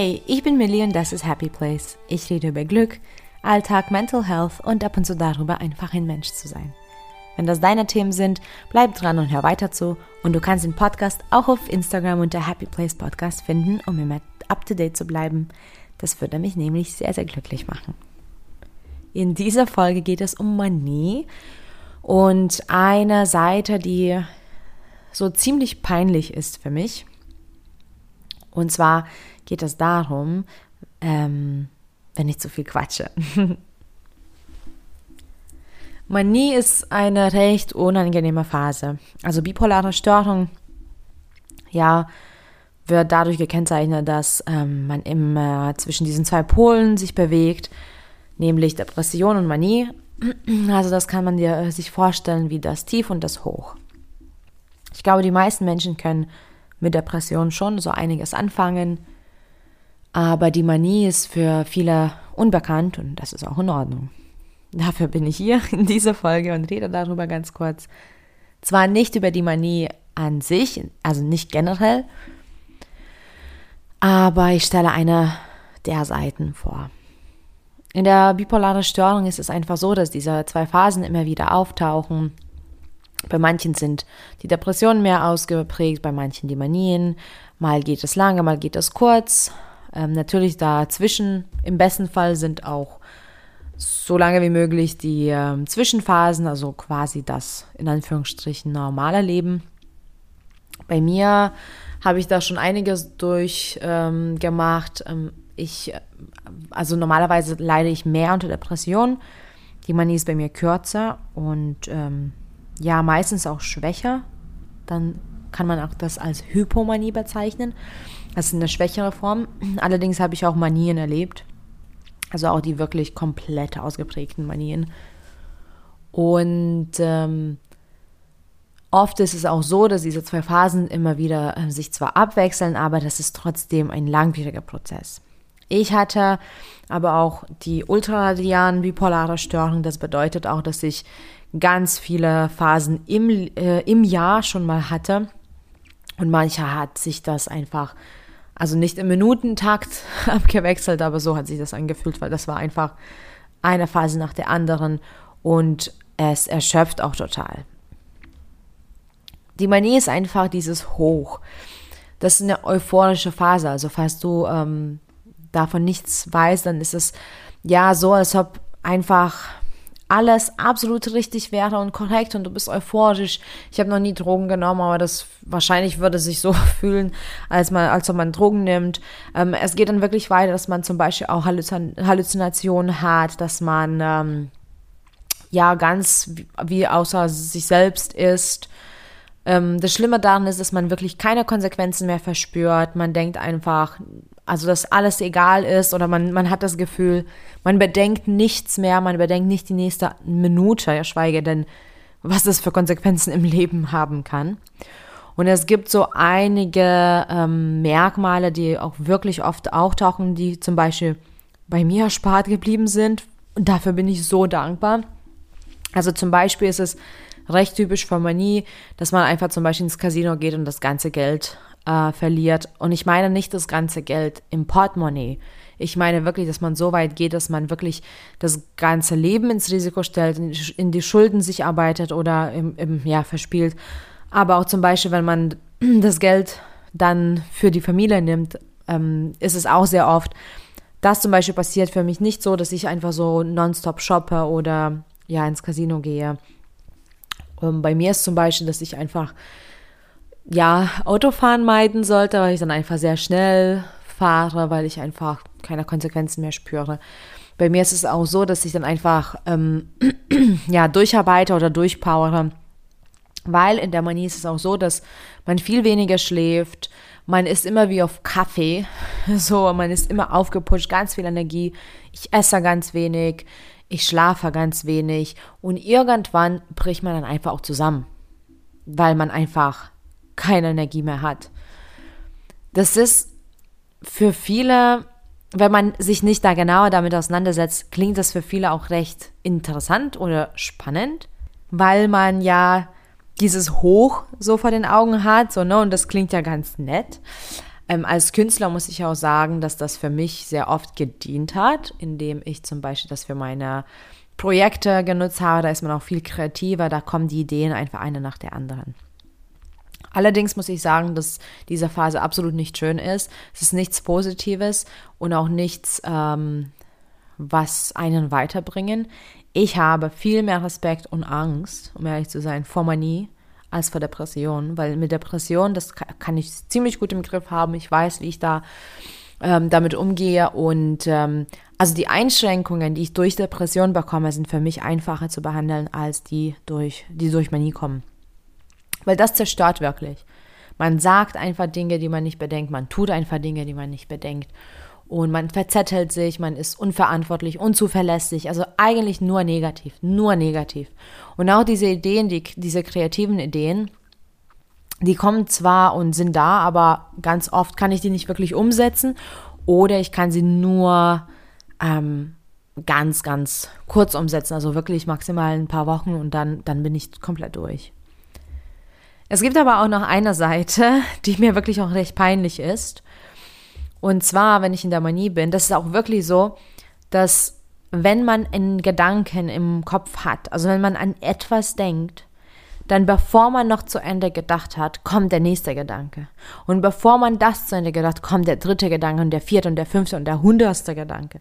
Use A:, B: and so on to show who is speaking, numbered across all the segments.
A: Hey, ich bin Millie und das ist Happy Place. Ich rede über Glück, Alltag, Mental Health und ab und zu darüber, einfach ein Mensch zu sein. Wenn das deine Themen sind, bleib dran und hör weiter zu. Und du kannst den Podcast auch auf Instagram unter Happy Place Podcast finden, um immer up to date zu bleiben. Das würde mich nämlich sehr, sehr glücklich machen. In dieser Folge geht es um Manie und eine Seite, die so ziemlich peinlich ist für mich. Und zwar geht es darum, ähm, wenn ich zu viel quatsche. Manie ist eine recht unangenehme Phase. Also bipolare Störung, ja, wird dadurch gekennzeichnet, dass ähm, man immer zwischen diesen zwei Polen sich bewegt, nämlich Depression und Manie. Also das kann man dir äh, sich vorstellen wie das Tief und das Hoch. Ich glaube, die meisten Menschen können mit Depression schon so einiges anfangen, aber die Manie ist für viele unbekannt und das ist auch in Ordnung. Dafür bin ich hier in dieser Folge und rede darüber ganz kurz. Zwar nicht über die Manie an sich, also nicht generell, aber ich stelle eine der Seiten vor. In der bipolaren Störung ist es einfach so, dass diese zwei Phasen immer wieder auftauchen. Bei manchen sind die Depressionen mehr ausgeprägt, bei manchen die Manien. Mal geht es lange, mal geht es kurz. Ähm, natürlich dazwischen, im besten Fall sind auch so lange wie möglich die ähm, Zwischenphasen, also quasi das in Anführungsstrichen normale Leben. Bei mir habe ich da schon einiges durchgemacht. Ähm, ich, also normalerweise leide ich mehr unter Depression. Die Manie ist bei mir kürzer und ähm, ja, meistens auch schwächer. Dann kann man auch das als Hypomanie bezeichnen. Das ist eine schwächere Form. Allerdings habe ich auch Manien erlebt. Also auch die wirklich komplett ausgeprägten Manien. Und ähm, oft ist es auch so, dass diese zwei Phasen immer wieder äh, sich zwar abwechseln, aber das ist trotzdem ein langwieriger Prozess. Ich hatte aber auch die ultraradialen bipolare Störung. Das bedeutet auch, dass ich ganz viele Phasen im, äh, im Jahr schon mal hatte. Und mancher hat sich das einfach, also nicht im Minutentakt abgewechselt, aber so hat sich das angefühlt, weil das war einfach eine Phase nach der anderen und es erschöpft auch total. Die Manie ist einfach dieses Hoch. Das ist eine euphorische Phase. Also falls du ähm, davon nichts weißt, dann ist es ja so, als ob einfach alles absolut richtig wäre und korrekt und du bist euphorisch. Ich habe noch nie Drogen genommen, aber das wahrscheinlich würde sich so fühlen, als man, als ob man Drogen nimmt. Ähm, es geht dann wirklich weiter, dass man zum Beispiel auch Halluzinationen hat, dass man ähm, ja ganz wie, wie außer sich selbst ist. Ähm, das Schlimme daran ist, dass man wirklich keine Konsequenzen mehr verspürt. Man denkt einfach, also dass alles egal ist oder man, man hat das Gefühl, man bedenkt nichts mehr, man bedenkt nicht die nächste Minute, ja schweige denn, was das für Konsequenzen im Leben haben kann. Und es gibt so einige ähm, Merkmale, die auch wirklich oft auftauchen, die zum Beispiel bei mir erspart geblieben sind. Und dafür bin ich so dankbar. Also zum Beispiel ist es recht typisch für Manie, dass man einfach zum Beispiel ins Casino geht und das ganze Geld äh, verliert. Und ich meine nicht das ganze Geld im Portemonnaie. Ich meine wirklich, dass man so weit geht, dass man wirklich das ganze Leben ins Risiko stellt, in die Schulden sich arbeitet oder im, im, ja, verspielt. Aber auch zum Beispiel, wenn man das Geld dann für die Familie nimmt, ähm, ist es auch sehr oft. Das zum Beispiel passiert für mich nicht so, dass ich einfach so nonstop shoppe oder ja ins Casino gehe. Und ähm, bei mir ist zum Beispiel, dass ich einfach ja, Autofahren meiden sollte, weil ich dann einfach sehr schnell fahre, weil ich einfach keine Konsequenzen mehr spüre. Bei mir ist es auch so, dass ich dann einfach ähm, ja, durcharbeite oder durchpowere, weil in der Manie ist es auch so, dass man viel weniger schläft, man ist immer wie auf Kaffee, so, man ist immer aufgepusht, ganz viel Energie, ich esse ganz wenig, ich schlafe ganz wenig und irgendwann bricht man dann einfach auch zusammen, weil man einfach keine Energie mehr hat. Das ist für viele, wenn man sich nicht da genauer damit auseinandersetzt, klingt das für viele auch recht interessant oder spannend, weil man ja dieses Hoch so vor den Augen hat, so, ne, und das klingt ja ganz nett. Ähm, als Künstler muss ich auch sagen, dass das für mich sehr oft gedient hat, indem ich zum Beispiel das für meine Projekte genutzt habe. Da ist man auch viel kreativer, da kommen die Ideen einfach eine nach der anderen. Allerdings muss ich sagen, dass diese Phase absolut nicht schön ist. Es ist nichts Positives und auch nichts, ähm, was einen weiterbringen. Ich habe viel mehr Respekt und Angst, um ehrlich zu sein, vor Manie als vor Depression, weil mit Depression, das kann ich ziemlich gut im Griff haben. Ich weiß, wie ich da ähm, damit umgehe und ähm, also die Einschränkungen, die ich durch Depression bekomme, sind für mich einfacher zu behandeln als die durch die durch Manie kommen. Weil das zerstört wirklich. Man sagt einfach Dinge, die man nicht bedenkt, man tut einfach Dinge, die man nicht bedenkt. Und man verzettelt sich, man ist unverantwortlich, unzuverlässig, also eigentlich nur negativ, nur negativ. Und auch diese Ideen, die, diese kreativen Ideen, die kommen zwar und sind da, aber ganz oft kann ich die nicht wirklich umsetzen oder ich kann sie nur ähm, ganz, ganz kurz umsetzen, also wirklich maximal ein paar Wochen und dann, dann bin ich komplett durch. Es gibt aber auch noch eine Seite, die mir wirklich auch recht peinlich ist. Und zwar, wenn ich in der Manie bin, das ist auch wirklich so, dass wenn man einen Gedanken im Kopf hat, also wenn man an etwas denkt, dann bevor man noch zu Ende gedacht hat, kommt der nächste Gedanke. Und bevor man das zu Ende gedacht, kommt der dritte Gedanke und der vierte und der fünfte und der hundertste Gedanke.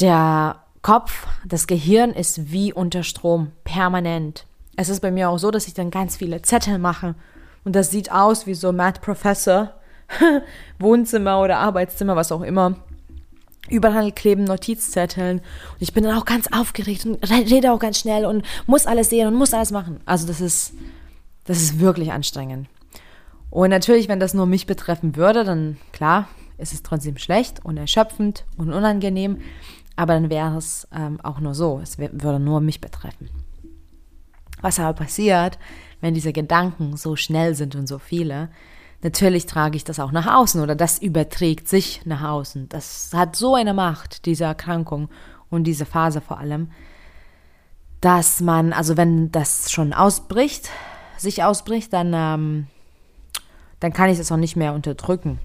A: Der Kopf, das Gehirn ist wie unter Strom, permanent. Es ist bei mir auch so, dass ich dann ganz viele Zettel mache und das sieht aus wie so Mad Professor, Wohnzimmer oder Arbeitszimmer, was auch immer. Überall kleben Notizzetteln und ich bin dann auch ganz aufgeregt und rede auch ganz schnell und muss alles sehen und muss alles machen. Also das ist, das ist wirklich anstrengend. Und natürlich, wenn das nur mich betreffen würde, dann klar, ist es trotzdem schlecht und erschöpfend und unangenehm. Aber dann wäre es ähm, auch nur so, es würde nur mich betreffen. Was aber passiert, wenn diese Gedanken so schnell sind und so viele, natürlich trage ich das auch nach außen oder das überträgt sich nach außen. Das hat so eine Macht, diese Erkrankung und diese Phase vor allem, dass man, also wenn das schon ausbricht, sich ausbricht, dann, ähm, dann kann ich das auch nicht mehr unterdrücken.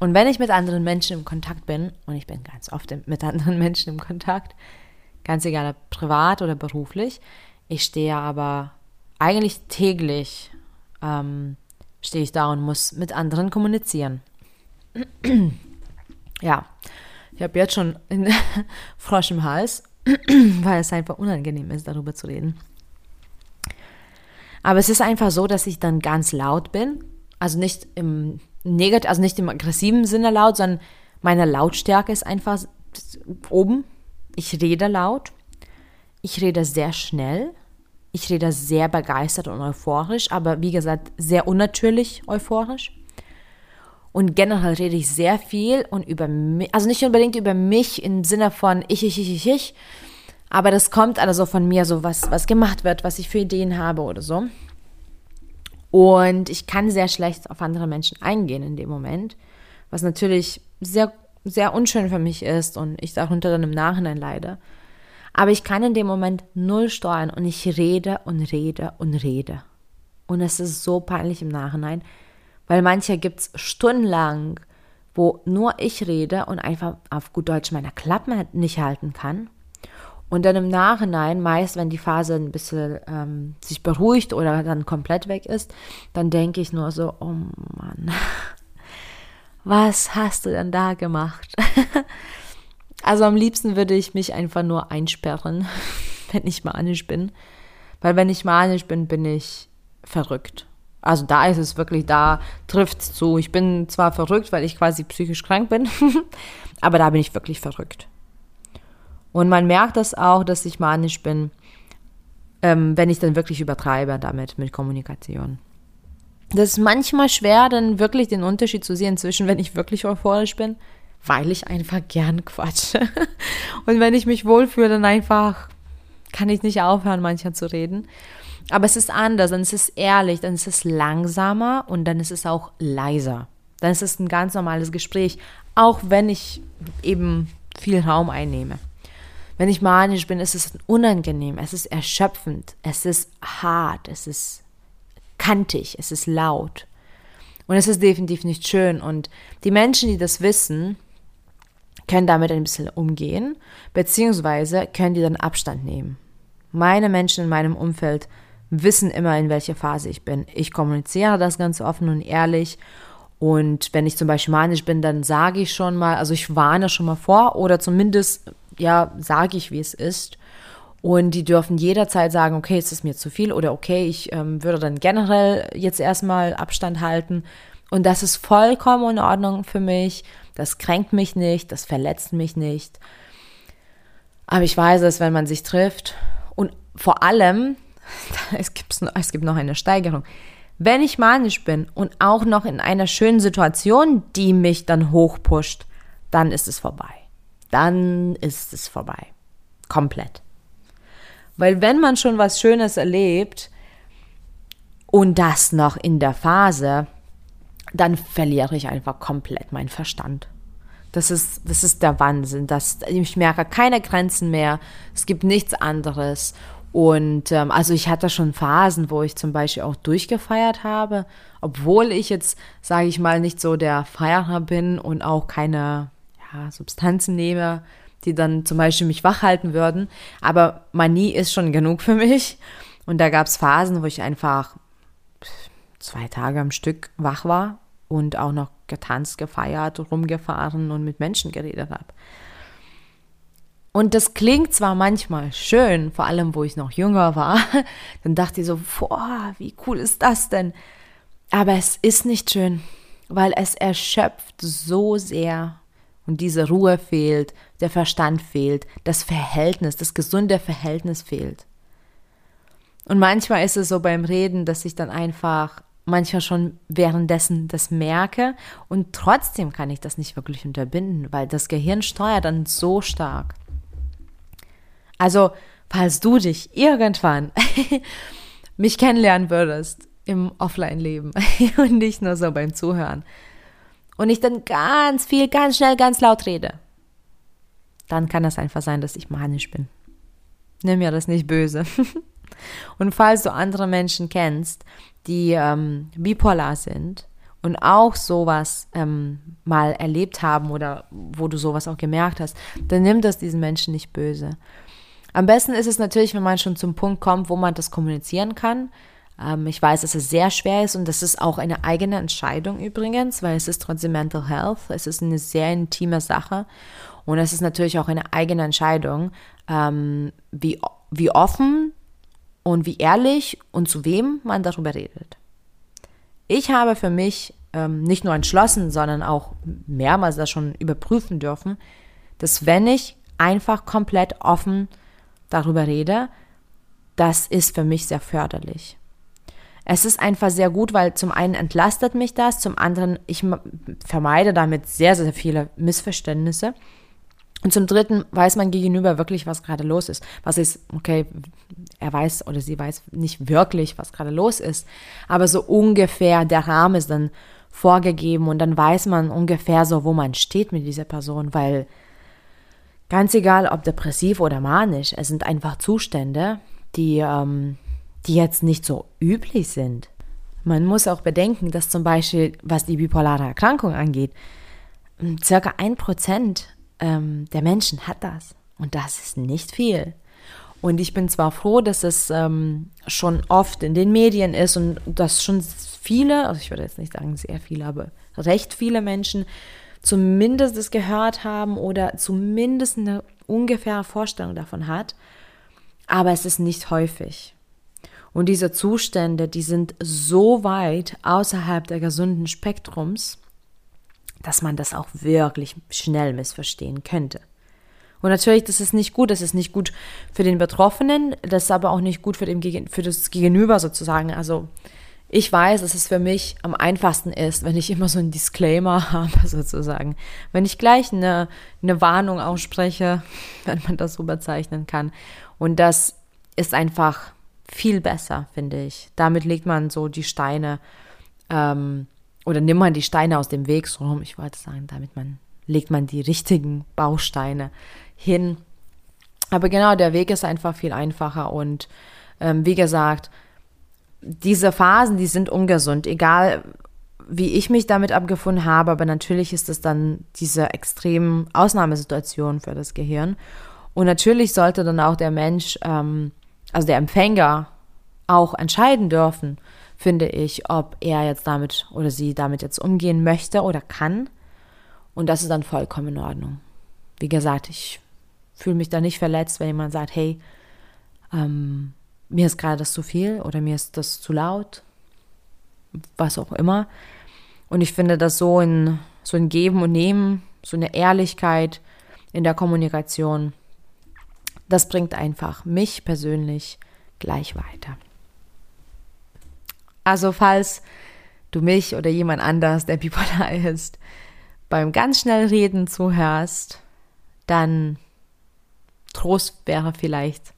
A: Und wenn ich mit anderen Menschen im Kontakt bin, und ich bin ganz oft mit anderen Menschen im Kontakt, ganz egal privat oder beruflich, ich stehe aber eigentlich täglich ähm, stehe ich da und muss mit anderen kommunizieren. ja, ich habe jetzt schon einen Frosch im Hals, weil es einfach unangenehm ist, darüber zu reden. Aber es ist einfach so, dass ich dann ganz laut bin. Also nicht im negativ, also nicht im aggressiven Sinne laut, sondern meine Lautstärke ist einfach oben. Ich rede laut. Ich rede sehr schnell. Ich rede sehr begeistert und euphorisch, aber wie gesagt, sehr unnatürlich euphorisch. Und generell rede ich sehr viel und über mich, also nicht unbedingt über mich im Sinne von ich, ich, ich, ich, ich, aber das kommt also von mir, so was, was gemacht wird, was ich für Ideen habe oder so. Und ich kann sehr schlecht auf andere Menschen eingehen in dem Moment, was natürlich sehr, sehr unschön für mich ist und ich darunter dann im Nachhinein leide. Aber ich kann in dem Moment null steuern und ich rede und rede und rede. Und es ist so peinlich im Nachhinein, weil manche gibt es stundenlang, wo nur ich rede und einfach auf gut Deutsch meine Klappen nicht halten kann. Und dann im Nachhinein, meist wenn die Phase ein bisschen ähm, sich beruhigt oder dann komplett weg ist, dann denke ich nur so, oh Mann, was hast du denn da gemacht? also am liebsten würde ich mich einfach nur einsperren, wenn ich manisch bin. Weil wenn ich manisch bin, bin ich verrückt. Also da ist es wirklich, da trifft es zu. Ich bin zwar verrückt, weil ich quasi psychisch krank bin, aber da bin ich wirklich verrückt. Und man merkt das auch, dass ich manisch bin, ähm, wenn ich dann wirklich übertreibe damit mit Kommunikation. Das ist manchmal schwer, dann wirklich den Unterschied zu sehen zwischen, wenn ich wirklich euphorisch bin, weil ich einfach gern quatsche. Und wenn ich mich wohlfühle, dann einfach kann ich nicht aufhören, manchmal zu reden. Aber es ist anders, dann ist es ehrlich, dann ist es langsamer und dann ist es auch leiser. Dann ist es ein ganz normales Gespräch, auch wenn ich eben viel Raum einnehme. Wenn ich manisch bin, ist es unangenehm, es ist erschöpfend, es ist hart, es ist kantig, es ist laut. Und es ist definitiv nicht schön. Und die Menschen, die das wissen, können damit ein bisschen umgehen, beziehungsweise können die dann Abstand nehmen. Meine Menschen in meinem Umfeld wissen immer, in welcher Phase ich bin. Ich kommuniziere das ganz offen und ehrlich. Und wenn ich zum Beispiel manisch bin, dann sage ich schon mal, also ich warne schon mal vor oder zumindest, ja, sage ich, wie es ist. Und die dürfen jederzeit sagen, okay, es ist mir zu viel oder okay, ich ähm, würde dann generell jetzt erstmal Abstand halten. Und das ist vollkommen in Ordnung für mich. Das kränkt mich nicht, das verletzt mich nicht. Aber ich weiß es, wenn man sich trifft. Und vor allem, es, gibt's, es gibt noch eine Steigerung. Wenn ich manisch bin und auch noch in einer schönen Situation, die mich dann hochpusht, dann ist es vorbei. Dann ist es vorbei. Komplett. Weil wenn man schon was Schönes erlebt und das noch in der Phase, dann verliere ich einfach komplett meinen Verstand. Das ist, das ist der Wahnsinn. Das, ich merke keine Grenzen mehr. Es gibt nichts anderes. Und ähm, also ich hatte schon Phasen, wo ich zum Beispiel auch durchgefeiert habe, obwohl ich jetzt, sage ich mal, nicht so der Feierer bin und auch keine ja, Substanzen nehme, die dann zum Beispiel mich wach halten würden. Aber Manie ist schon genug für mich. Und da gab es Phasen, wo ich einfach zwei Tage am Stück wach war und auch noch getanzt, gefeiert, rumgefahren und mit Menschen geredet habe. Und das klingt zwar manchmal schön, vor allem wo ich noch jünger war, dann dachte ich so, boah, wie cool ist das denn? Aber es ist nicht schön, weil es erschöpft so sehr und diese Ruhe fehlt, der Verstand fehlt, das Verhältnis, das gesunde Verhältnis fehlt. Und manchmal ist es so beim Reden, dass ich dann einfach manchmal schon währenddessen das merke und trotzdem kann ich das nicht wirklich unterbinden, weil das Gehirn steuert dann so stark. Also, falls du dich irgendwann mich kennenlernen würdest im Offline-Leben und nicht nur so beim Zuhören, und ich dann ganz viel, ganz schnell, ganz laut rede, dann kann das einfach sein, dass ich manisch bin. Nimm mir das nicht böse. und falls du andere Menschen kennst, die ähm, bipolar sind und auch sowas ähm, mal erlebt haben oder wo du sowas auch gemerkt hast, dann nimm das diesen Menschen nicht böse. Am besten ist es natürlich, wenn man schon zum Punkt kommt, wo man das kommunizieren kann, ähm, ich weiß, dass es sehr schwer ist und das ist auch eine eigene Entscheidung übrigens, weil es ist trotzdem Mental Health. Es ist eine sehr intime Sache und es ist natürlich auch eine eigene Entscheidung, ähm, wie, wie offen und wie ehrlich und zu wem man darüber redet. Ich habe für mich ähm, nicht nur entschlossen, sondern auch mehrmals das schon überprüfen dürfen, dass wenn ich einfach komplett offen darüber rede, das ist für mich sehr förderlich. Es ist einfach sehr gut, weil zum einen entlastet mich das, zum anderen ich vermeide damit sehr, sehr viele Missverständnisse. Und zum dritten weiß man gegenüber wirklich, was gerade los ist. Was ist, okay, er weiß oder sie weiß nicht wirklich, was gerade los ist, aber so ungefähr der Rahmen ist dann vorgegeben und dann weiß man ungefähr so, wo man steht mit dieser Person, weil ganz egal, ob depressiv oder manisch, es sind einfach Zustände, die ähm, die jetzt nicht so üblich sind. Man muss auch bedenken, dass zum Beispiel, was die bipolare Erkrankung angeht, circa ein Prozent ähm, der Menschen hat das. Und das ist nicht viel. Und ich bin zwar froh, dass es ähm, schon oft in den Medien ist und dass schon viele, also ich würde jetzt nicht sagen sehr viele, aber recht viele Menschen zumindest es gehört haben oder zumindest eine ungefähre Vorstellung davon hat. Aber es ist nicht häufig. Und diese Zustände, die sind so weit außerhalb der gesunden Spektrums, dass man das auch wirklich schnell missverstehen könnte. Und natürlich, das ist nicht gut, das ist nicht gut für den Betroffenen, das ist aber auch nicht gut für, den, für das Gegenüber sozusagen. Also ich weiß, dass es für mich am einfachsten ist, wenn ich immer so einen Disclaimer habe sozusagen. Wenn ich gleich eine, eine Warnung ausspreche, wenn man das so bezeichnen kann. Und das ist einfach viel besser, finde ich. Damit legt man so die Steine ähm, oder nimmt man die Steine aus dem Weg, so rum, ich wollte sagen, damit man legt man die richtigen Bausteine hin. Aber genau, der Weg ist einfach viel einfacher und ähm, wie gesagt, diese Phasen, die sind ungesund, egal wie ich mich damit abgefunden habe, aber natürlich ist es dann diese extremen Ausnahmesituation für das Gehirn. Und natürlich sollte dann auch der Mensch, ähm, also der Empfänger, auch entscheiden dürfen, finde ich, ob er jetzt damit oder sie damit jetzt umgehen möchte oder kann. Und das ist dann vollkommen in Ordnung. Wie gesagt, ich fühle mich da nicht verletzt, wenn jemand sagt, hey, ähm, mir ist gerade das zu viel oder mir ist das zu laut, was auch immer. Und ich finde das so ein, so ein Geben und Nehmen, so eine Ehrlichkeit in der Kommunikation, das bringt einfach mich persönlich gleich weiter. Also falls du mich oder jemand anders, der bipolar ist, beim ganz schnell Reden zuhörst, dann Trost wäre vielleicht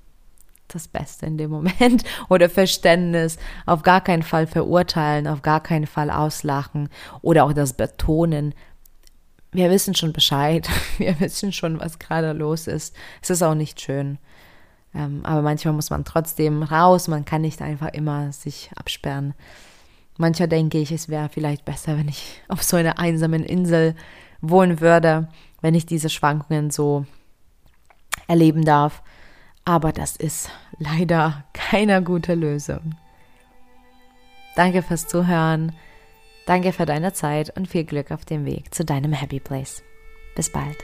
A: das Beste in dem Moment oder Verständnis, auf gar keinen Fall verurteilen, auf gar keinen Fall auslachen oder auch das Betonen. Wir wissen schon Bescheid, wir wissen schon, was gerade los ist. Es ist auch nicht schön. Ähm, aber manchmal muss man trotzdem raus, man kann nicht einfach immer sich absperren. Manchmal denke ich, es wäre vielleicht besser, wenn ich auf so einer einsamen Insel wohnen würde, wenn ich diese Schwankungen so erleben darf. Aber das ist leider keine gute Lösung. Danke fürs Zuhören. Danke für deine Zeit und viel Glück auf dem Weg zu deinem Happy Place. Bis bald.